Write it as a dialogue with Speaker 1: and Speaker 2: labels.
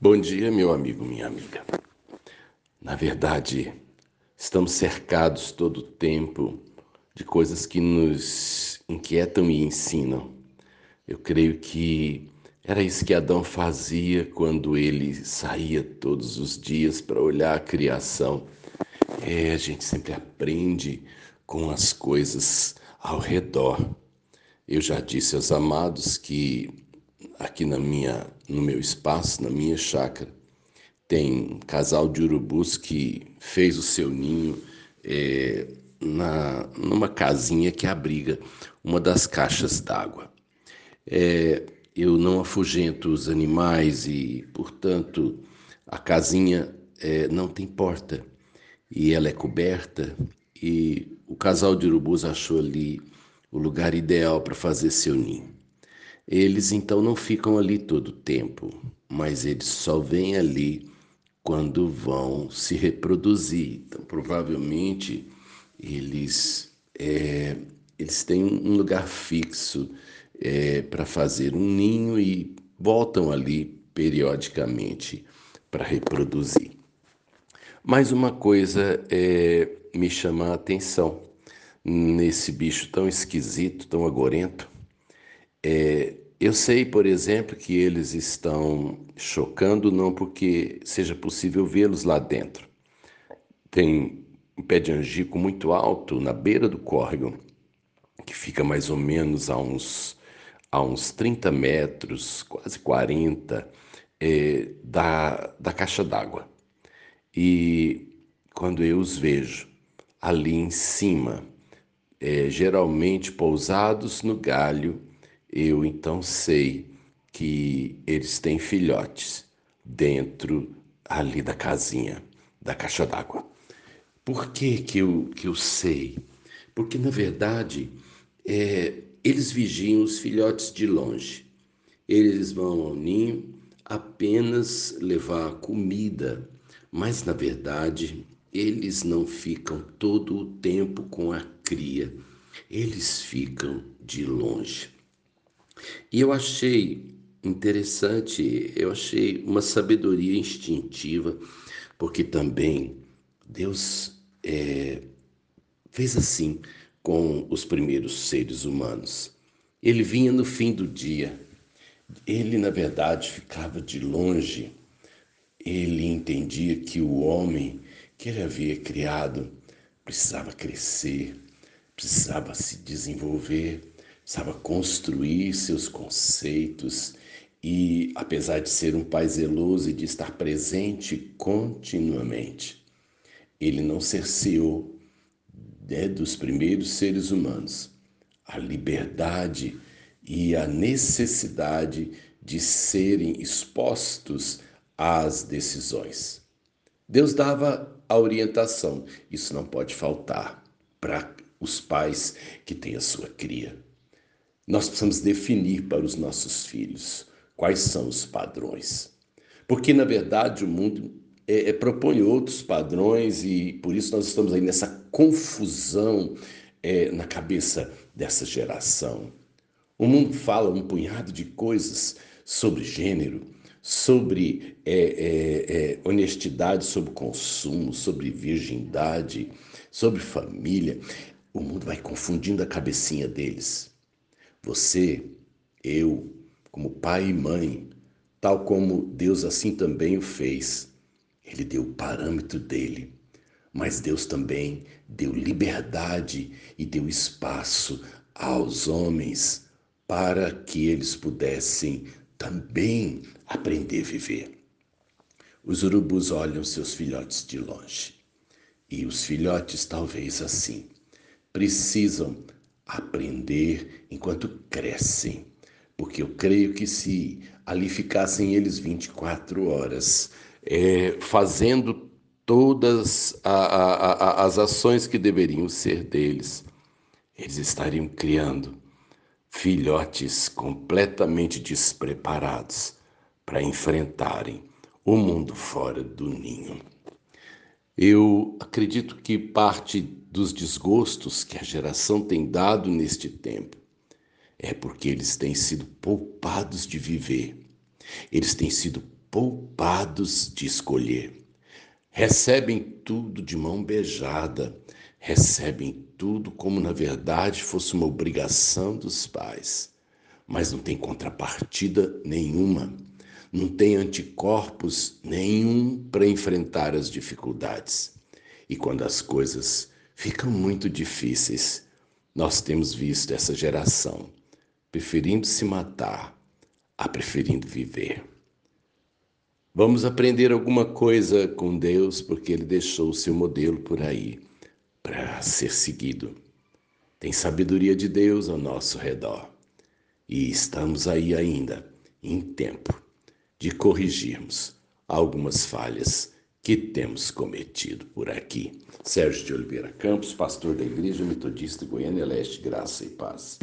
Speaker 1: Bom dia, meu amigo, minha amiga. Na verdade, estamos cercados todo o tempo de coisas que nos inquietam e ensinam. Eu creio que era isso que Adão fazia quando ele saía todos os dias para olhar a criação. É, a gente sempre aprende com as coisas ao redor. Eu já disse aos amados que aqui na minha, no meu espaço, na minha chácara, tem um casal de urubus que fez o seu ninho é, na, numa casinha que abriga uma das caixas d'água. É, eu não afugento os animais e, portanto, a casinha é, não tem porta e ela é coberta e o casal de urubus achou ali o lugar ideal para fazer seu ninho. Eles então não ficam ali todo o tempo, mas eles só vêm ali quando vão se reproduzir. Então, provavelmente, eles, é, eles têm um lugar fixo é, para fazer um ninho e voltam ali periodicamente para reproduzir. Mais uma coisa é, me chama a atenção nesse bicho tão esquisito, tão agorento. É, eu sei, por exemplo, que eles estão chocando não porque seja possível vê-los lá dentro. Tem um pé de angico muito alto na beira do córrego, que fica mais ou menos a uns, a uns 30 metros, quase 40, é, da, da caixa d'água. E quando eu os vejo ali em cima, é, geralmente pousados no galho, eu então sei que eles têm filhotes dentro ali da casinha, da caixa d'água. Por que, que, eu, que eu sei? Porque, na verdade, é, eles vigiam os filhotes de longe. Eles vão ao ninho apenas levar comida, mas, na verdade, eles não ficam todo o tempo com a cria, eles ficam de longe. E eu achei interessante, eu achei uma sabedoria instintiva, porque também Deus é, fez assim com os primeiros seres humanos. Ele vinha no fim do dia, ele na verdade ficava de longe, ele entendia que o homem que ele havia criado precisava crescer, precisava se desenvolver, precisava construir seus conceitos e, apesar de ser um pai zeloso e de estar presente continuamente, ele não cerceou né, dos primeiros seres humanos a liberdade e a necessidade de serem expostos às decisões. Deus dava a orientação, isso não pode faltar para os pais que têm a sua cria. Nós precisamos definir para os nossos filhos quais são os padrões. Porque, na verdade, o mundo é, é, propõe outros padrões e por isso nós estamos aí nessa confusão é, na cabeça dessa geração. O mundo fala um punhado de coisas sobre gênero, sobre é, é, é honestidade, sobre consumo, sobre virgindade, sobre família. O mundo vai confundindo a cabecinha deles. Você, eu, como pai e mãe, tal como Deus assim também o fez, ele deu o parâmetro dele. Mas Deus também deu liberdade e deu espaço aos homens para que eles pudessem também aprender a viver. Os urubus olham seus filhotes de longe. E os filhotes, talvez assim, precisam aprender enquanto crescem, porque eu creio que se ali ficassem eles 24 horas é, fazendo todas a, a, a, as ações que deveriam ser deles, eles estariam criando filhotes completamente despreparados para enfrentarem o mundo fora do ninho. Eu acredito que parte dos desgostos que a geração tem dado neste tempo é porque eles têm sido poupados de viver, eles têm sido poupados de escolher. Recebem tudo de mão beijada, recebem tudo como na verdade fosse uma obrigação dos pais, mas não tem contrapartida nenhuma, não tem anticorpos nenhum para enfrentar as dificuldades. E quando as coisas ficam muito difíceis, nós temos visto essa geração preferindo se matar a preferindo viver. Vamos aprender alguma coisa com Deus, porque Ele deixou o seu modelo por aí para ser seguido. Tem sabedoria de Deus ao nosso redor e estamos aí ainda em tempo de corrigirmos algumas falhas que temos cometido por aqui. Sérgio de Oliveira Campos, pastor da Igreja Metodista Goiânia Leste, Graça e Paz.